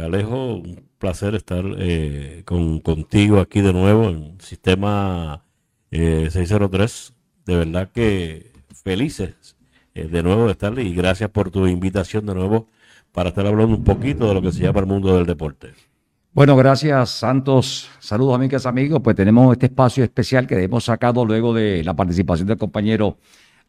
Alejo, un placer estar eh, con, contigo aquí de nuevo en Sistema 603. De verdad que felices de nuevo de estar y gracias por tu invitación de nuevo para estar hablando un poquito de lo que se llama el mundo del deporte. Bueno, gracias Santos. Saludos amigas, amigos. Pues tenemos este espacio especial que hemos sacado luego de la participación del compañero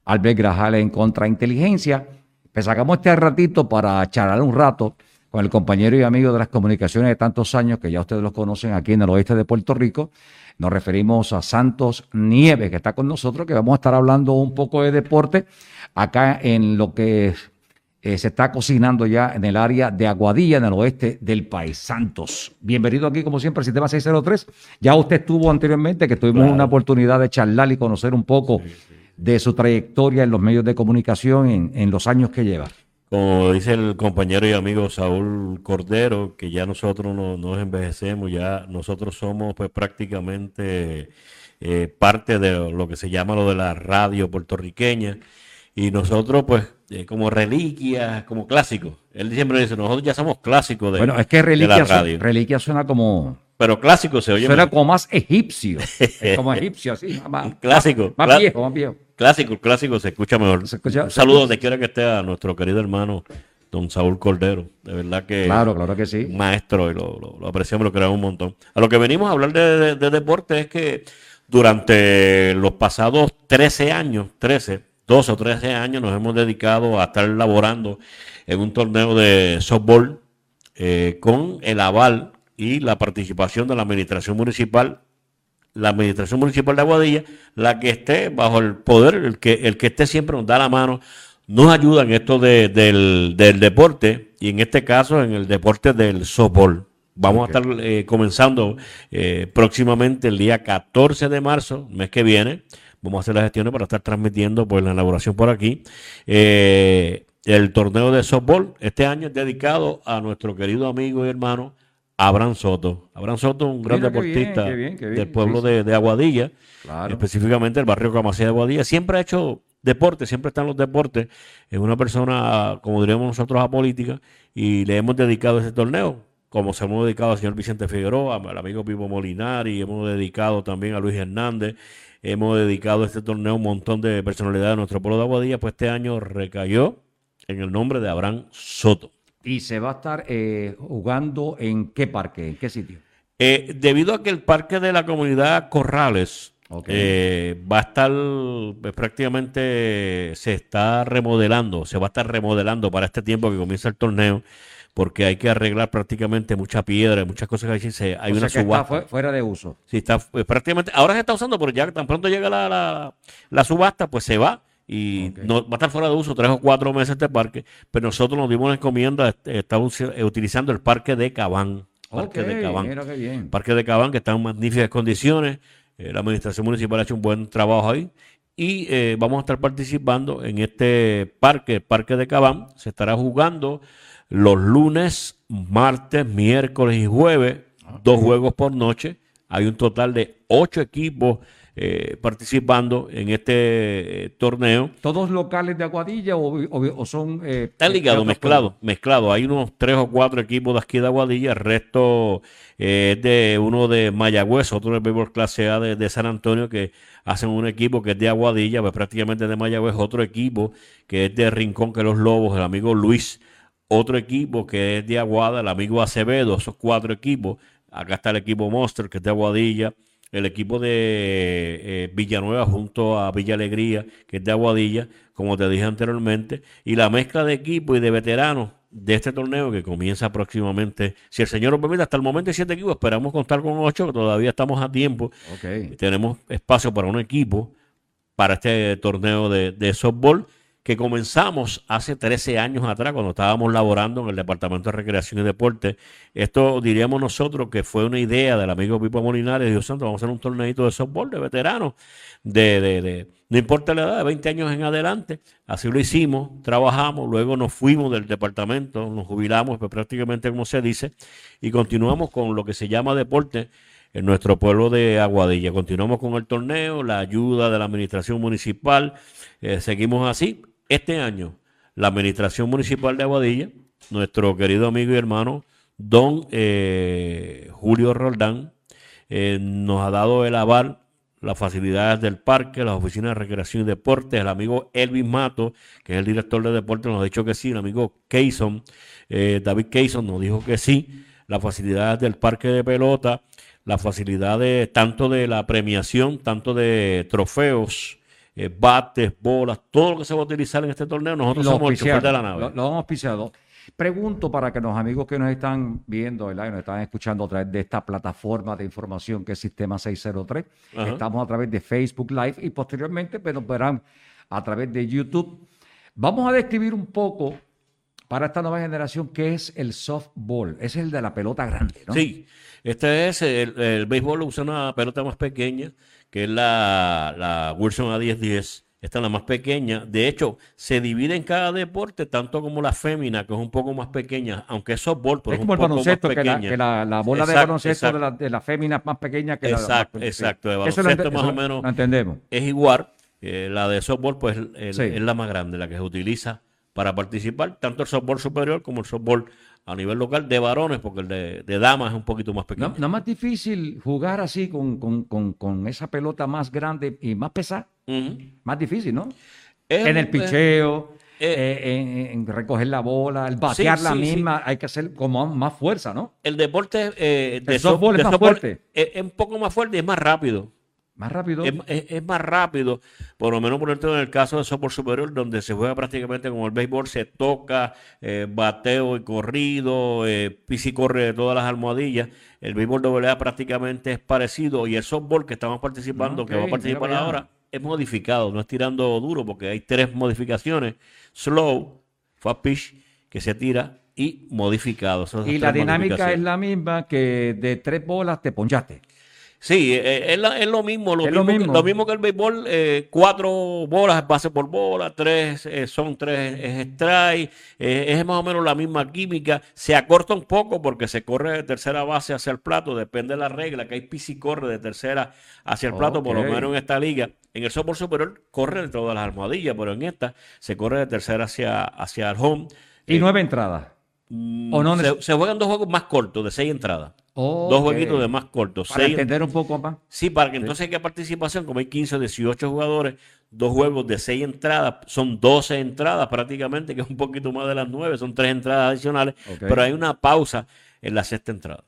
Albert Grajal en Contrainteligencia. Pues sacamos este ratito para charlar un rato con el compañero y amigo de las comunicaciones de tantos años, que ya ustedes los conocen aquí en el oeste de Puerto Rico. Nos referimos a Santos Nieves, que está con nosotros, que vamos a estar hablando un poco de deporte acá en lo que eh, se está cocinando ya en el área de Aguadilla, en el oeste del país. Santos, bienvenido aquí como siempre al Sistema 603. Ya usted estuvo anteriormente, que tuvimos una oportunidad de charlar y conocer un poco de su trayectoria en los medios de comunicación en, los años que lleva. Como dice el compañero y amigo Saúl Cordero, que ya nosotros no, nos envejecemos, ya nosotros somos pues prácticamente eh, parte de lo que se llama lo de la radio puertorriqueña y nosotros, pues, eh, como reliquias, como clásicos. Él siempre dice, nosotros ya somos clásicos de, bueno, es que reliquia, radio. reliquia suena como... Pero clásico se oye. Suena como más egipcio. como egipcio, así. Más, clásico. Más, viejo, más viejo. Clásico, clásico se escucha mejor. Un saludo donde quiera que esté a nuestro querido hermano don Saúl Cordero. De verdad que. Claro, claro que sí. Maestro, y lo, lo, apreciamos, lo queremos un montón. A lo que venimos a hablar de, de deporte es que durante los pasados 13 años, 13, dos o 13 años nos hemos dedicado a estar laborando en un torneo de softball eh, con el aval y la participación de la administración municipal, la administración municipal de Aguadilla, la que esté bajo el poder, el que, el que esté siempre nos da la mano, nos ayuda en esto del, deporte y en este caso en el deporte del softball. Vamos a estar eh, comenzando eh, próximamente el día 14 de marzo, mes que viene, Vamos a hacer las gestiones para estar transmitiendo pues, la elaboración por aquí. Eh, el torneo de softball este año es dedicado a nuestro querido amigo y hermano Abraham Soto. Abraham Soto, un gran deportista del pueblo de, Aguadilla, específicamente el barrio Camasía de Aguadilla. Siempre ha hecho deporte, siempre están los deportes. Es una persona, como diríamos nosotros, a política y le hemos dedicado ese torneo. Como se hemos dedicado al señor Vicente Figueroa, al amigo Pipo Molinari, hemos dedicado también a Luis Hernández, hemos dedicado a este torneo un montón de personalidades de nuestro pueblo de Aguadilla, pues este año recayó en el nombre de Abraham Soto. ¿Y se va a estar eh, jugando en qué parque, en qué sitio? Eh, debido a que el parque de la comunidad Corrales eh, va a estar pues, prácticamente, se está remodelando, se va a estar remodelando para este tiempo que comienza el torneo porque hay que arreglar prácticamente mucha piedra, muchas cosas que hay, hay una subasta. Está fuera de uso. Sí, está pues, prácticamente, ahora se está usando, pero ya tan pronto llega la, la, subasta, pues se va y no, va a estar fuera de uso tres o cuatro meses este parque, pero nosotros nos dimos la encomienda, estamos eh, utilizando el parque de Cabán. Parque de Cabán. Parque de Cabán, que está en magníficas condiciones. Eh, la administración municipal ha hecho un buen trabajo ahí. Y eh, vamos a estar participando en este parque, Parque de Cabán. Se estará jugando los lunes, martes, miércoles y jueves, dos juegos por noche. Hay un total de ocho equipos eh, participando en este eh, torneo. ¿Todos locales de Aguadilla o, son...? Eh, Está ligado, mezclado, mezclado. Hay unos tres o cuatro equipos de aquí de Aguadilla, el resto es de uno de Mayagüez, otro de Béisbol Clase A de, San Antonio, que hacen un equipo que es de Aguadilla, pues prácticamente de Mayagüez, otro equipo que es de Rincón, que los Lobos, el amigo Luis otro equipo que es de Aguada, el amigo Acevedo, esos cuatro equipos. Acá está el equipo Monster, que es de Aguadilla. El equipo de eh, Villanueva junto a Villa Alegría, que es de Aguadilla, como te dije anteriormente. Y la mezcla de equipos y de veteranos de este torneo que comienza próximamente. Si el Señor nos permite, hasta el momento hay siete equipos. Esperamos contar con ocho, que todavía estamos a tiempo. Tenemos espacio para un equipo para este torneo de, de softball que comenzamos hace 13 años atrás, cuando estábamos laborando en el Departamento de Recreación y Deporte. Esto diríamos nosotros que fue una idea del amigo Pipo Molinares, Dios santo, vamos a hacer un torneito de softball de veteranos, de, de, de, no importa la edad, de 20 años en adelante. Así lo hicimos, trabajamos, luego nos fuimos del departamento, nos jubilamos, pues prácticamente como se dice, y continuamos con lo que se llama deporte en nuestro pueblo de Aguadilla. Continuamos con el torneo, la ayuda de la administración municipal, eh, seguimos así este año, la Administración Municipal de Aguadilla, nuestro querido amigo y hermano, don eh, Julio Roldán eh, nos ha dado el aval, las facilidades del parque, las oficinas de recreación y deportes. El amigo Elvin Mato, que es el director de deportes, nos ha dicho que sí. El amigo Keyson, eh, David Keyson, nos dijo que sí. Las facilidades del parque de pelota, las facilidades tanto de la premiación, tanto de trofeos, eh, bates, bolas, todo lo que se va a utilizar en este torneo, nosotros Lo somos el chofer de la nave. Lo, lo hemos auspiciado. Pregunto para que los amigos que nos están viendo, ¿verdad? Y nos están escuchando a través de esta plataforma de información que es Sistema 603. Ajá. Estamos a través de Facebook Live y posteriormente pues, nos verán a través de YouTube. Vamos a describir un poco para esta nueva generación qué es el softball. Es el de la pelota grande, ¿no? Sí, este es el, el béisbol usa una pelota más pequeña, que es la, la Wilson A1010. Esta es la más pequeña. De hecho, se divide en cada deporte, tanto como la fémina, que es un poco más pequeña, aunque es softball, pero es un el poco más baloncesto, que, la, pequeña. que la, la bola de Exacto, baloncesto de exacto. la, de la fémina es más pequeña que Exacto, la de la exacto. De Eso lo baloncesto ente- más eso o menos entendemos. es igual. Eh, la de softball, pues el- Sí. es la más grande, la que se utiliza para participar, tanto el softball superior como el softball a nivel local de varones, porque el de, de damas es un poquito más pequeño. No, no es más difícil jugar así con, con, con, con esa pelota más grande y más pesada. Más difícil, ¿no? Es en el un- picheo, eh, eh, en, en recoger la bola, el batear Sí, la sí, sí. misma, hay que hacer como más fuerza, ¿no? El deporte eh, de El softball es más fuerte. Es, es un poco más fuerte y es más rápido. Más rápido. Es, es- es más rápido, por lo menos por ejemplo en el caso de softball superior, donde se juega prácticamente como el béisbol, se toca, eh, bateo y corrido, eh, pisa y corre de todas las almohadillas. El béisbol doble prácticamente es parecido y el softball que estamos participando, que va a participar ahora, es modificado, no es tirando duro porque hay tres modificaciones, slow, fast pitch, que se tira y modificado. Esas y la dinámica es la misma que de tres bolas te ponchaste. Sí, eh, es, la- es lo mismo, lo Es lo mismo, que- lo mismo que el béisbol, eh, cuatro bolas base por bola, tres eh, son tres es strike, eh, es más o menos la misma química, se acorta un poco porque se corre de tercera base hacia el plato, depende de la regla, que hay pis y corre de tercera hacia el plato, por lo menos en esta liga. En el softball superior corre de todas las almohadillas, pero en esta se corre de tercera hacia, hacia el home. Y nueve entradas. mm, o no se, se juegan dos juegos más cortos, de seis entradas. Dos jueguitos de más cortos. Para seis- entender un poco más. Sí, para que entonces haya participación, como hay 15 o 18 jugadores, dos juegos de 6 entradas, son 12 entradas prácticamente, que es un poquito más de las 9, son 3 entradas adicionales, pero hay una pausa en la sexta entrada.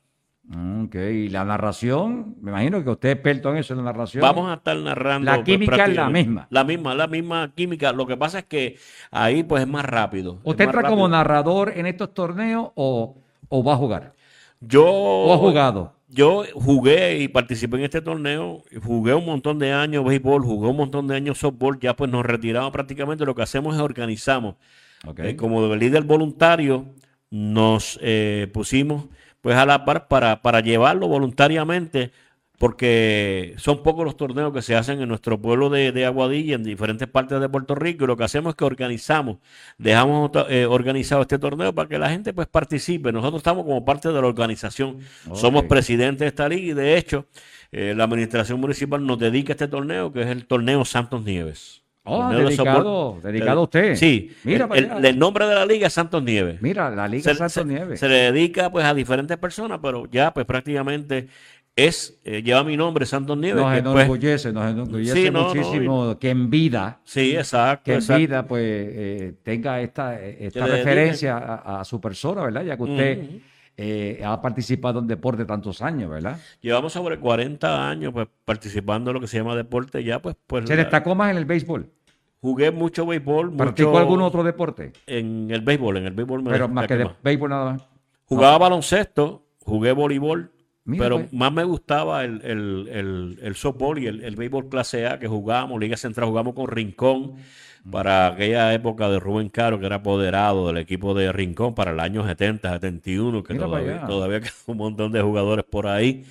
Ok, y la narración, me imagino que usted es experto en eso, en la narración. Vamos a estar narrando. La pues, química es la misma. La misma, la misma química. Lo que pasa es que ahí pues es más rápido. ¿Usted entra como narrador en estos torneos o, o va a jugar? Yo, ¿O ha jugado? Yo jugué y participé en este torneo, jugué un montón de años béisbol, jugué un montón de años softball, ya pues nos retiramos prácticamente, lo que hacemos es organizamos. Eh, como líder voluntario, nos eh, pusimos pues a la par para, para llevarlo voluntariamente, porque son pocos los torneos que se hacen en nuestro pueblo de, de Aguadilla, en diferentes partes de Puerto Rico, y lo que hacemos es que organizamos, dejamos eh, organizado este torneo para que la gente pues participe. Nosotros estamos como parte de la organización, somos presidentes de esta liga y de hecho eh, la administración municipal nos dedica a este torneo, que es el torneo Santos Nieves. Oh, de dedicado, dedicado a usted. Sí, Mira el, nombre de la liga es Santos Nieves. Mira, la Liga Se, Santos se- Nieves. se le dedica pues a diferentes personas, pero ya pues prácticamente es, eh, lleva mi nombre, Santos Nieves. nos pues, enorgullece, nos enorgullece Sí, no, no, muchísimo que en vida, sí, exacto. que en exacto. vida pues eh, tenga esta, eh, esta referencia a, a su persona, ¿verdad? Ya que usted eh, ha participado en deporte tantos años, ¿verdad? Llevamos sobre 40 años pues participando en lo que se llama deporte ya pues pues Se destacó más en el béisbol. jugué mucho béisbol, ¿Practicó mucho algún otro deporte? en el béisbol, en el béisbol me Pero más que de más. béisbol nada más. Jugaba baloncesto, jugué voleibol, Mira, pero pues. más me gustaba el, el, el, el softball y el, el béisbol clase A que jugábamos, Liga Central, jugamos con Rincón para aquella época de Rubén Caro, que era apoderado del equipo de Rincón para el año 70, 71, que Mira todavía, todavía queda un montón de jugadores por ahí.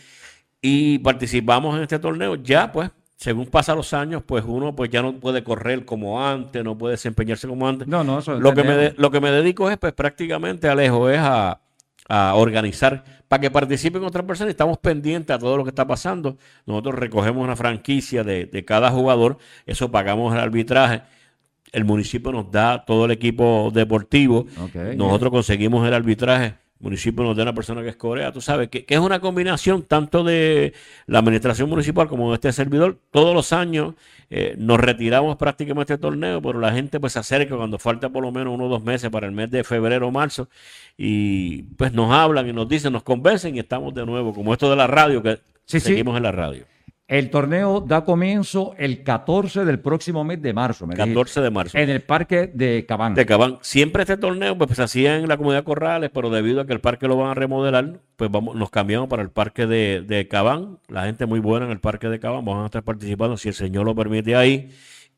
Y participamos en este torneo. Ya, pues, según pasan los años, pues uno pues ya no puede correr como antes, no puede desempeñarse como antes. No, no, eso Lo que, me de- lo que me dedico es, pues prácticamente, Alejo, es a, a organizar para que participen otras personas estamos pendientes a todo lo que está pasando. Nosotros recogemos una franquicia de, de cada jugador, eso pagamos el arbitraje. El municipio nos da todo el equipo deportivo. Nosotros conseguimos el arbitraje municipio nos da una persona que es Corea, tú sabes, que, es una combinación tanto de la administración municipal como de este servidor. Todos los años eh, nos retiramos prácticamente este torneo, pero la gente pues se acerca cuando falta por lo menos uno o dos meses para el mes de febrero o marzo y pues nos hablan y nos dicen, nos convencen y estamos de nuevo, como esto de la radio, que seguimos en la radio. El torneo da comienzo el 14 del próximo mes de marzo. Me 14 de marzo. En el parque de Cabán. De Cabán. Siempre este torneo pues, se hacía en la comunidad Corrales, pero debido a que el parque lo van a remodelar, pues vamos, nos cambiamos para el parque de, de Cabán. La gente muy buena en el parque de Cabán. Vamos a estar participando, si el Señor lo permite, ahí.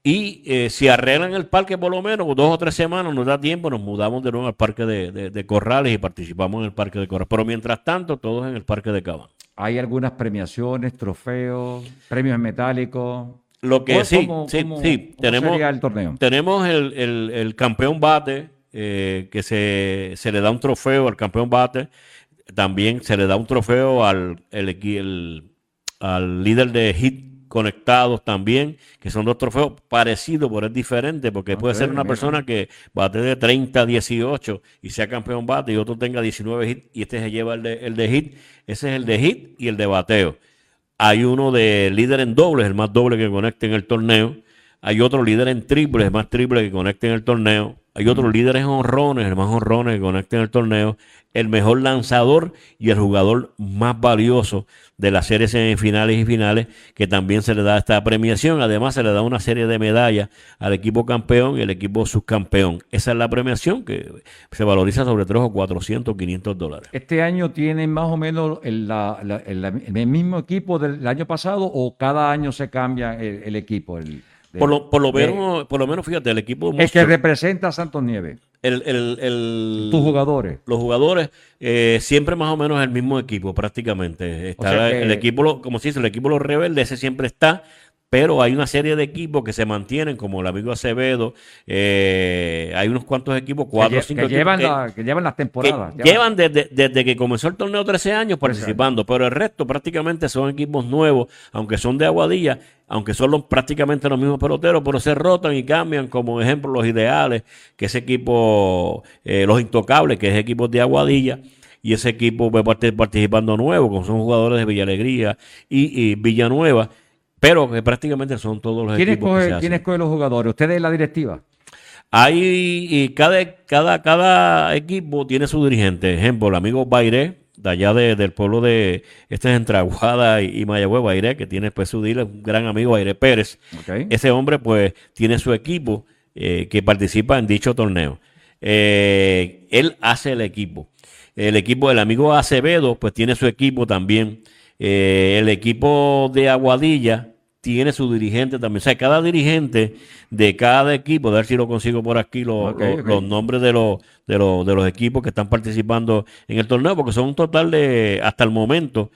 Y eh, si arreglan el parque por lo menos dos o tres semanas, nos da tiempo, nos mudamos de nuevo al parque de, de Corrales y participamos en el parque de Corrales. Pero mientras tanto, todos en el parque de Cabán. Hay algunas premiaciones, trofeos, premios metálicos. Lo que sí, sí, sí. tenemos, el torneo? Tenemos el, campeón bate, eh, que se, se, le da un trofeo al campeón bate. También se le da un trofeo al el, al líder de hit conectados también, que son dos trofeos parecidos, pero es diferente, porque puede ser una persona que bate de 30 a 18 y sea campeón bate y otro tenga 19 hits y este se lleva el de, el de hit. Ese es el de hit y el de bateo. Hay uno de líder en dobles, el más doble que conecte en el torneo. Hay otro líder en triples, el más triple que conecte en el torneo. Hay otro líder en honrones, el más honrones que conecte en el torneo. El mejor lanzador y el jugador más valioso de las series semifinales y finales, que también se le da esta premiación. Además, se le da una serie de medallas al equipo campeón y al equipo subcampeón. Esa es la premiación que se valoriza sobre 3 o 400 500 dólares. ¿Este año tienen más o menos el, mismo equipo del año pasado o cada año se cambia el, equipo? Por, lo, por, lo menos, por lo menos, fíjate, el equipo... El que representa a Santos Nieves el, el, el, tus jugadores. Los jugadores, eh, siempre más o menos el mismo equipo, prácticamente. Está el equipo, como se dice, el equipo los rebeldes, ese siempre está pero hay una serie de equipos que se mantienen, como el amigo Acevedo, eh, hay unos cuantos equipos, cuatro o cinco que llevan, que, llevan las temporadas. llevan, desde, que comenzó el torneo 13 años participando, pero el resto prácticamente son equipos nuevos, aunque son de Aguadilla, aunque son prácticamente los mismos peloteros, pero se rotan y cambian, como ejemplo los ideales, que ese equipo, eh, los intocables, que es equipo de Aguadilla y ese equipo va participando nuevo, como son jugadores de Villa Alegría y, y Villanueva. Pero que prácticamente son todos los equipos. ¿Quién escoge los jugadores? ¿Ustedes la directiva? Hay, y cada, cada, cada equipo tiene su dirigente. Ejemplo, el amigo Bairé, de allá del pueblo de, este es entre Aguada y, Mayagüez, Bairé, que tiene pues su dealer, un gran amigo Bairé Pérez. Ese hombre pues tiene su equipo eh, que participa en dicho torneo. Eh, él hace el equipo. El equipo del amigo Acevedo pues tiene su equipo también. Eh, el equipo de Aguadilla tiene su dirigente también. O sea, cada dirigente de cada equipo, a ver si lo consigo por aquí, los nombres de los, de, los, de los equipos que están participando en el torneo, porque son un total de, hasta el momento,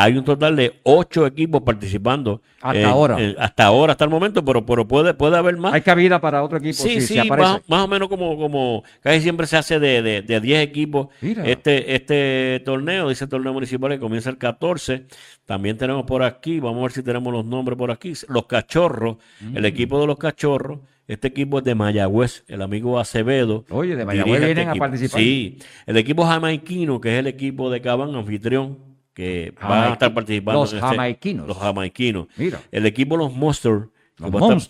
hay un total de ocho equipos participando. Hasta ahora. hasta ahora, hasta el momento, pero, pero puede, puede haber más. Hay cabida para otro equipo. Sí, sí, más, o menos como, como casi siempre se hace de, de, de 10 equipos. Este, este torneo, dice el torneo municipal que comienza el 14. También tenemos por aquí, vamos a ver si tenemos los nombres por aquí. Los cachorros, el mm. equipo de los cachorros. Este equipo es de Mayagüez, el amigo Acevedo. Oye, de Mayagüez este vienen a participar. Sí, el equipo jamaiquino, que es el equipo de Cabán, anfitrión que van a estar participando. Los este jamaiquinos. los jamaiquinos. Mira. El equipo Los Monsters,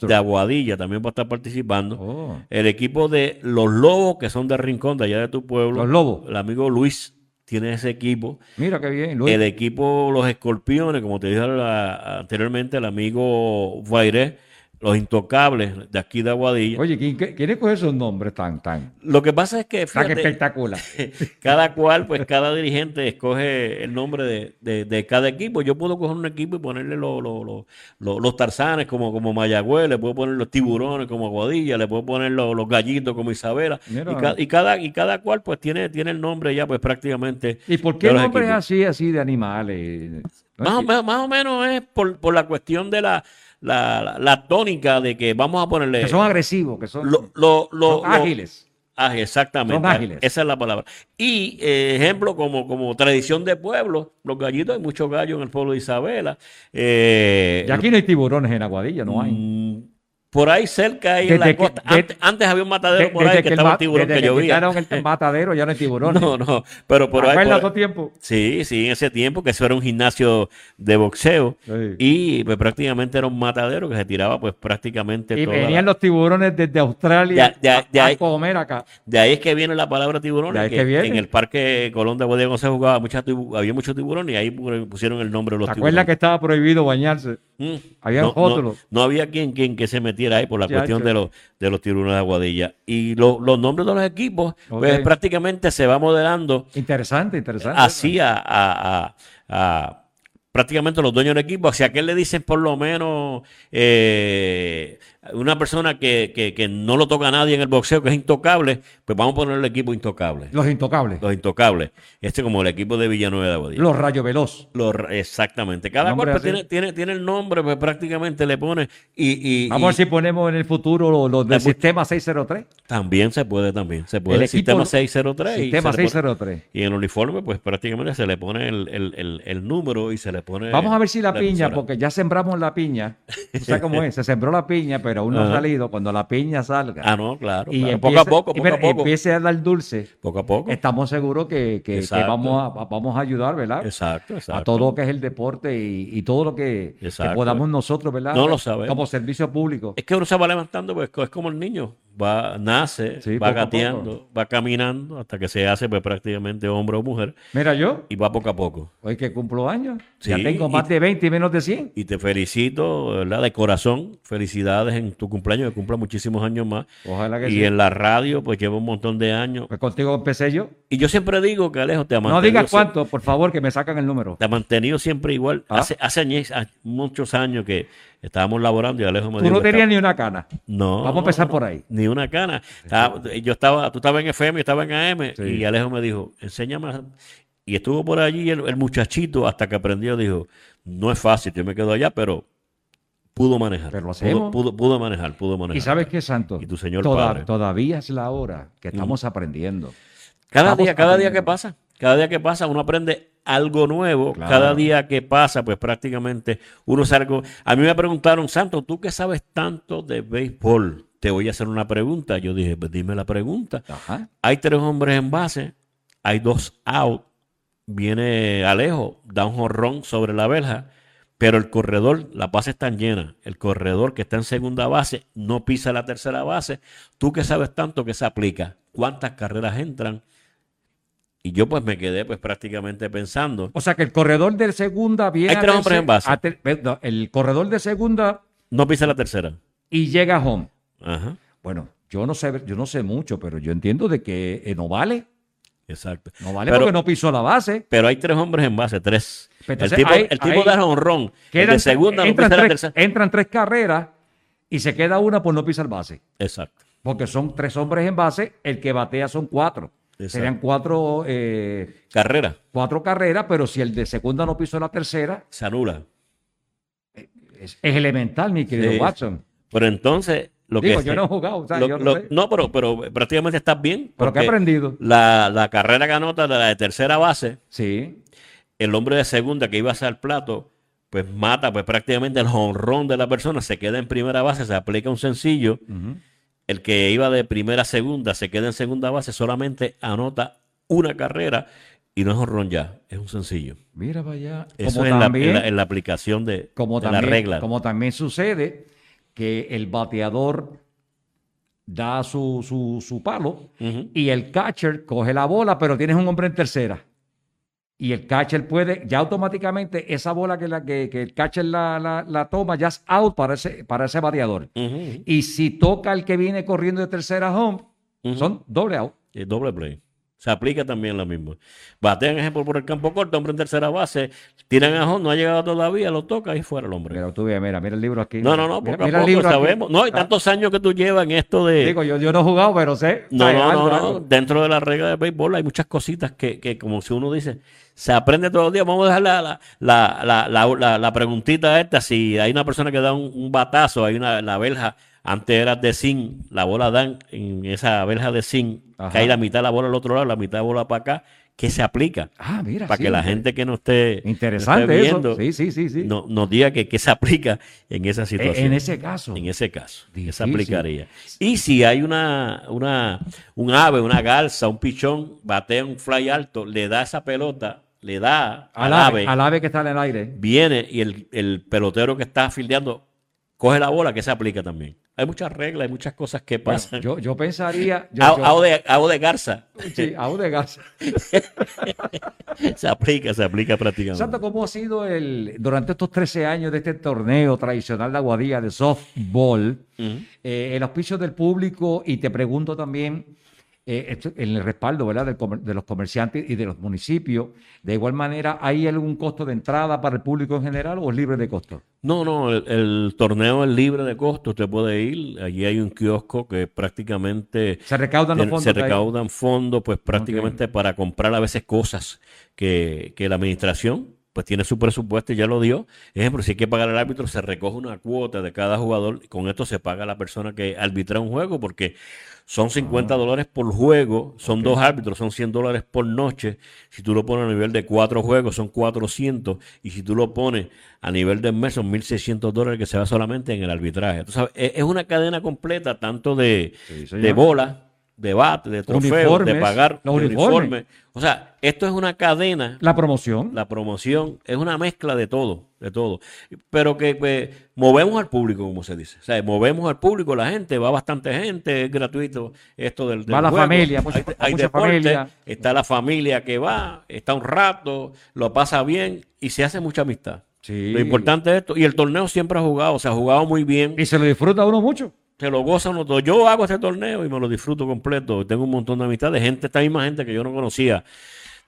de Aguadilla, también va a estar participando. Oh. El equipo de Los Lobos, que son de Rincón, de allá de tu pueblo. Los Lobos. El amigo Luis tiene ese equipo. Mira qué bien. Luis. El equipo Los Escorpiones, como te dije anteriormente, el amigo Vairé los intocables de aquí de Aguadilla. Oye, ¿quién, quién escoge esos nombres tan, tan? Lo que pasa es que. Fíjate, espectacular. cada cual, pues cada dirigente escoge el nombre de, de, cada equipo. Yo puedo coger un equipo y ponerle los tarzanes como, como Mayagüez, le puedo poner los tiburones como Aguadilla, le puedo poner los, gallitos como Isabela. Y, cada, y cada cual, pues tiene, tiene el nombre ya, pues prácticamente. ¿Y por qué nombres así, así de animales? más, o menos, más o menos es por, por la cuestión de la la, la, tónica de que vamos a ponerle... Que son agresivos, que son, ágiles. exactamente. ágiles. Esa es la palabra. Y eh, ejemplo, como, como tradición de pueblo, los gallitos, hay muchos gallos en el pueblo de Isabela. Eh, y aquí no hay tiburones en Aguadilla, no hay. Mm, Por ahí cerca, ahí en la que- costa. de- antes, antes había un matadero De- por ahí que el estaba el tiburón desde que llovía. quitaron el matadero, ya no hay tiburones. No, no, pero por ahí. ¿Acuerdas por- tiempo? Sí, sí, en ese tiempo que eso era un gimnasio de boxeo Sí. y pues prácticamente era un matadero que se tiraba pues prácticamente Y toda venían la- los tiburones desde Australia De- de- de a, ahí- comer acá. De ahí es que viene la palabra tiburón. De ahí que viene. En el parque Colón de Bodega se jugaba mucha había muchos tiburones y ahí pu- pusieron el nombre de los ¿Te acuerdas que tiburones. estaba prohibido bañarse? Mm. había? No, no había quien, quien que se metiera ahí por la Ya, cuestión de los, de los tiburones de Aguadilla. Y lo- los nombres de los equipos, pues prácticamente se va modelando Interesante, interesante. así a, a- a- a prácticamente los dueños del equipo. Si a aquel le dicen por lo menos eh, una persona que, que- que no lo toca a nadie en el boxeo, que es intocable, pues vamos a poner el equipo intocable. Los intocables. Los intocables. Este como el equipo de Villanueva de Aguadilla. Los rayo veloz. Los- exactamente. Cada así. tiene, tiene, tiene el nombre, pues prácticamente le pone. Y, y- Vamos a ver y si ponemos en el futuro los, los del sistema 603. también se puede, también. Se puede. El sistema 603. y Sistema pone- 603. Y en el uniforme, pues prácticamente se le pone el, el- el- número y se le pone. Vamos a ver si la, piña, emisora. porque ya sembramos la piña. ¿Tú sabes cómo es? Se sembró la piña, pero aún no ha salido. Cuando la piña salga Ah, no, claro. y claro. poco a poco, y a poco. empiece a dar dulce, Poco a poco. estamos seguros que, que- vamos, a, vamos a ayudar, ¿verdad? Exacto, exacto. A todo lo que es el deporte y, y todo lo que, podamos nosotros, ¿verdad? No lo sabemos. Como servicio público. Es que uno se va levantando, pues es como el niño. Va, nace, Sí, va gateando, va caminando hasta que se hace pues prácticamente hombre o mujer Mira yo, y va poco a poco. hoy que cumplo años, ya Sí, tengo y- más de 20 y menos de 100. Y te felicito, ¿verdad? De corazón. Felicidades en tu cumpleaños, que cumpla muchísimos años más. Ojalá que Y sí. en la radio, pues lleva un montón de años. Pues contigo empecé yo. Y yo siempre digo que Alejo te ha No mantenido digas sie- cuánto, por favor, que me sacan el número. Te ha mantenido siempre igual. Ah. Hace, hace años- muchos años que estábamos laborando y Alejo me Tú dijo no que tenías estaba- ni una cana. No. Vamos a empezar por ahí. Ni una cana. Estaba- yo estaba, tú estabas en FM, yo estaba en AM Sí. y Alejo me dijo, enséñame. a-". Y estuvo por allí el, el muchachito hasta que aprendió, dijo, no es fácil, yo me quedo allá, pero pudo manejar. Pero lo pudo, hacemos. pudo, pudo manejar, pudo manejar. ¿Y sabes qué, Santo? Y tu señor Toda- padre. Todavía es la hora que estamos aprendiendo. Cada Estamos día, cada día que pasa, cada día que pasa, uno aprende algo nuevo. Claro. Cada día que pasa, pues prácticamente uno sabe algo. A mí me preguntaron, Santo, ¿tú que sabes tanto de béisbol? Te voy a hacer una pregunta. Yo dije, pues dime la pregunta. Ajá. Hay tres hombres en base, hay dos out. Viene Alejo, da un jorrón sobre la verja, pero el corredor, la base está llena. El corredor que está en segunda base no pisa la tercera base. Tú que sabes tanto que se aplica, ¿cuántas carreras entran? Y yo pues me quedé pues prácticamente pensando, O sea que el corredor de segunda viene. Hay a en base. a ter- perdón, el corredor de segunda no pisa la tercera. y llega a home. Ajá, Bueno, yo no sé, yo no sé mucho, pero yo entiendo de que eh, no vale. Exacto. No vale Pero- porque no pisó la base. Pero hay tres hombres en base, tres. El tipo, hay- el tipo hay- da honrón. El de segunda no entran, pisa la tres, tercera. entran tres carreras y se queda una por no pisar base. Exacto. Porque son tres hombres en base, el que batea son cuatro. Exacto. Serían cuatro, eh, Carrera, cuatro carreras, pero si el de segunda no pisó la tercera, se anula. es, es elemental, mi querido Sí. Watson. Pero entonces, lo Digo, que. yo no he jugado, o sea, lo- yo no lo- sé. no, pero, pero prácticamente estás bien. Pero que he aprendido. La, la carrera que anota de la de tercera base, Sí. el hombre de segunda que iba a hacer el plato, pues mata pues prácticamente el jonrón de la persona, se queda en primera base, se aplica un sencillo. El que iba de primera a segunda se queda en segunda base, solamente anota una carrera y no es jonrón ya, es un sencillo. Mira para allá. Eso como es en la, también, en la- en la aplicación de, como de la también, regla. como también sucede que el bateador da su, su, su palo y el catcher coge la bola, pero tienes un hombre en tercera. Y el catcher puede, ya automáticamente esa bola que, la, que, que el catcher la, la, la toma ya es out para ese, para ese bateador. Y si toca el que viene corriendo de tercera home, son doble out. Eh, doble play. Se aplica también lo mismo. Batean, ejemplo, por el campo corto, hombre en tercera base, tiran a home, no ha llegado todavía, lo toca y fuera el hombre. Mira, tú ves, mira, mira el libro aquí. no, no, no, Mira- mira el libro aquí. sabemos. No, hay Ah, tantos años que tú llevas en esto de... Digo, yo, yo no he jugado, pero sé. no, no, Algo, no, algo. Dentro de la regla de béisbol hay muchas cositas que, que como si uno dice, se aprende todos los días. Vamos a dejar la, la, la, la, la, la- la preguntita esta. Si hay una persona que da un, un batazo, hay una la verja, antes era de zinc, la bola dan en esa verja de zinc, Ajá. cae la mitad de la bola al otro lado, la mitad de la bola para acá, qué se aplica. Ah, mira. Para sí, que la gente que no esté, no Interesante eso. viendo Sí, sí, sí. sí. no- nos diga que qué se aplica en esa Eh, situación. en ese caso. En ese caso, ¿qué se aplicaría? Y si hay una, una, un ave, una garza, un pichón, batea un fly alto, le da esa pelota, le da al, ave, al ave que está en el aire. viene y el, el pelotero que está fildeando coge la bola, que se aplica también. Hay muchas reglas, hay muchas cosas que Bueno, pasan. yo, yo pensaría. Yo, Ao- yo- ao de, ao de garza sí, a de gas. se aplica, se aplica prácticamente. Santo, ¿cómo ha sido el durante estos 13 años de este torneo tradicional de Aguadilla de softball? Eh, el auspicio del público y te pregunto también eh, en el respaldo ¿verdad? de los comerciantes y de los municipios. De igual manera, ¿hay algún costo de entrada para el público en general o es libre de costo? No, no, el, el torneo es libre de costo, usted puede ir, allí hay un kiosco que prácticamente Se recaudan los fondos. se recaudan fondos, pues prácticamente para comprar a veces cosas que, que la administración pues tiene su presupuesto y ya lo dio. Ejemplo, si hay que pagar al árbitro, se recoge una cuota de cada jugador y con esto se paga a la persona que arbitra un juego porque son 50 dólares por juego, son dos árbitros, son 100 dólares por noche. Si tú lo pones a nivel de cuatro juegos, son 400. Y si tú lo pones a nivel de mes, son 1.600 dólares que se va solamente en el arbitraje. Tú sabes, es una cadena completa, tanto de, Sí, de bola, de bate, de trofeos, de pagar, los uniformes. uniforme. O sea, esto es una cadena La promoción. la promoción es una mezcla de todo, de todo. Pero que pues, movemos al público, como se dice. O sea, movemos al público, la gente, va bastante gente, es gratuito esto del, del Va la familia, mucha- hay, hay mucha deporte, familia. está la familia que va, está un rato, lo pasa bien y se hace mucha amistad. Sí. Lo importante es esto. Y el torneo siempre ha jugado, se ha jugado muy bien. Y se lo disfruta uno mucho. Se lo goza uno todo. Yo hago este torneo y me lo disfruto completo. Tengo un montón de amistades, gente, esta misma gente que yo no conocía,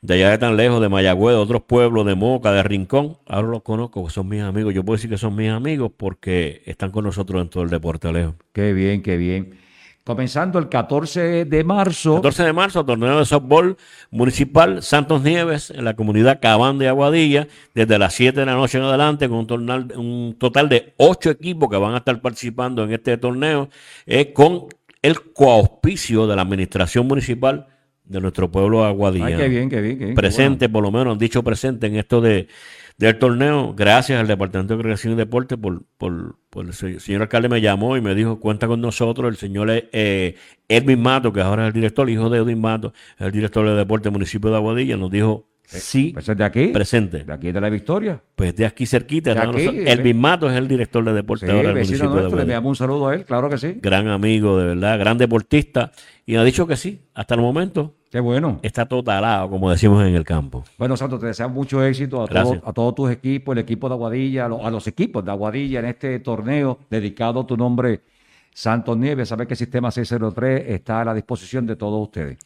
de allá de tan lejos, de Mayagüez, de otros pueblos, de Moca, de Rincón. Ahora los conozco, son mis amigos. Yo puedo decir que son mis amigos porque están con nosotros en todo el deporte, Alejo. Qué bien, qué bien. Comenzando el 14 de marzo. 14 de marzo, torneo de softball municipal Santos Nieves en la comunidad Cabán de Aguadilla, desde las 7 de la noche en adelante, con un, tornal- un total de 8 equipos que van a estar participando en este torneo, eh, con el coauspicio de la administración municipal de nuestro pueblo Aguadilla. Ay, qué bien, qué bien, qué bien. Presente, por lo menos han dicho presente en esto de del torneo, gracias al Departamento de Recreación y Deporte por, por, por el se- señor alcalde me llamó y me dijo, cuenta con nosotros, el señor eh, Edwin Mato, que ahora es el director, hijo de Edwin Mato, es el director de deporte del municipio de Aguadilla, nos dijo, sí, Pues es de aquí. presente. De aquí de la Victoria. Pues de aquí cerquita, De aquí, eh. Mato es el director de deporte Sí, ahora del municipio de nuestro. Le Aguadilla. enviamos un saludo a él, claro que sí. Gran amigo, de verdad, gran deportista, y ha dicho que sí, hasta el momento Qué bueno. está totalado, como decimos en el campo. Bueno, Santos, te deseamos mucho éxito a, todos, a todos tus equipos, el equipo de Aguadilla, a los, a los equipos de Aguadilla en este torneo dedicado a tu nombre, Santos Nieves. Sabes que el sistema 603 está a la disposición de todos ustedes.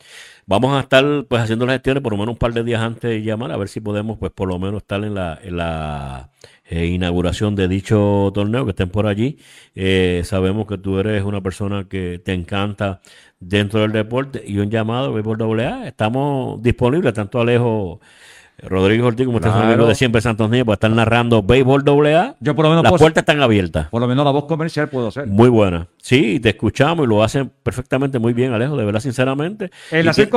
Vamos a estar pues haciendo las gestiones por lo menos un par de días antes de llamar, a ver si podemos pues por lo menos estar en la, la eh, inauguración de dicho torneo, que estén por allí. Eh, sabemos que tú eres una persona que te encanta dentro del deporte y un llamado, Béisbol AA, estamos disponibles, tanto Alejo Rodríguez Ortiz como usted es un Claro. amigo de siempre Santos Nieves, para estar narrando Béisbol AA. Yo por lo menos Las puertas están abiertas. Por lo menos la voz comercial puedo hacer. Muy buena. Sí, te escuchamos y lo hacen perfectamente muy bien, Alejo, de verdad, sinceramente. El Y hacer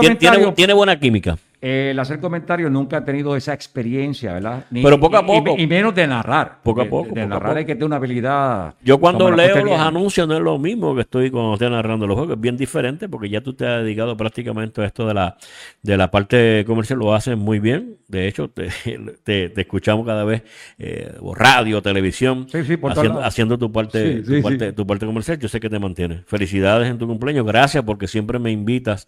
tiene buena química. El hacer comentarios nunca ha tenido esa experiencia, ¿verdad? Ni- Pero poco a poco. Y, y menos de narrar. Poco a poco, De, poco narrar poco. hay que tener una habilidad. Yo cuando leo los anuncios no es lo mismo que estoy cuando estoy narrando los juegos, es bien diferente porque ya tú te has dedicado prácticamente a esto de la, de la parte comercial, lo hacen muy bien. De hecho, te, te- te escuchamos cada vez eh, radio, televisión, Sí, sí, por todos haciendo, tu parte, Sí, tu, parte tu parte comercial. Yo sé que te mantienes. Felicidades en tu cumpleaños, gracias porque siempre me invitas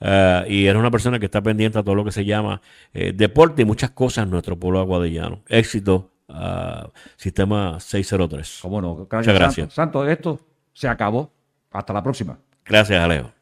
eh, y eres una persona que está pendiente a todo lo que se llama eh, deporte y muchas cosas en nuestro pueblo aguadillano. Éxito. ah, sistema 603. ¿Cómo no? Muchas gracias. Santos, esto se acabó. Hasta la próxima. Gracias, Alejo.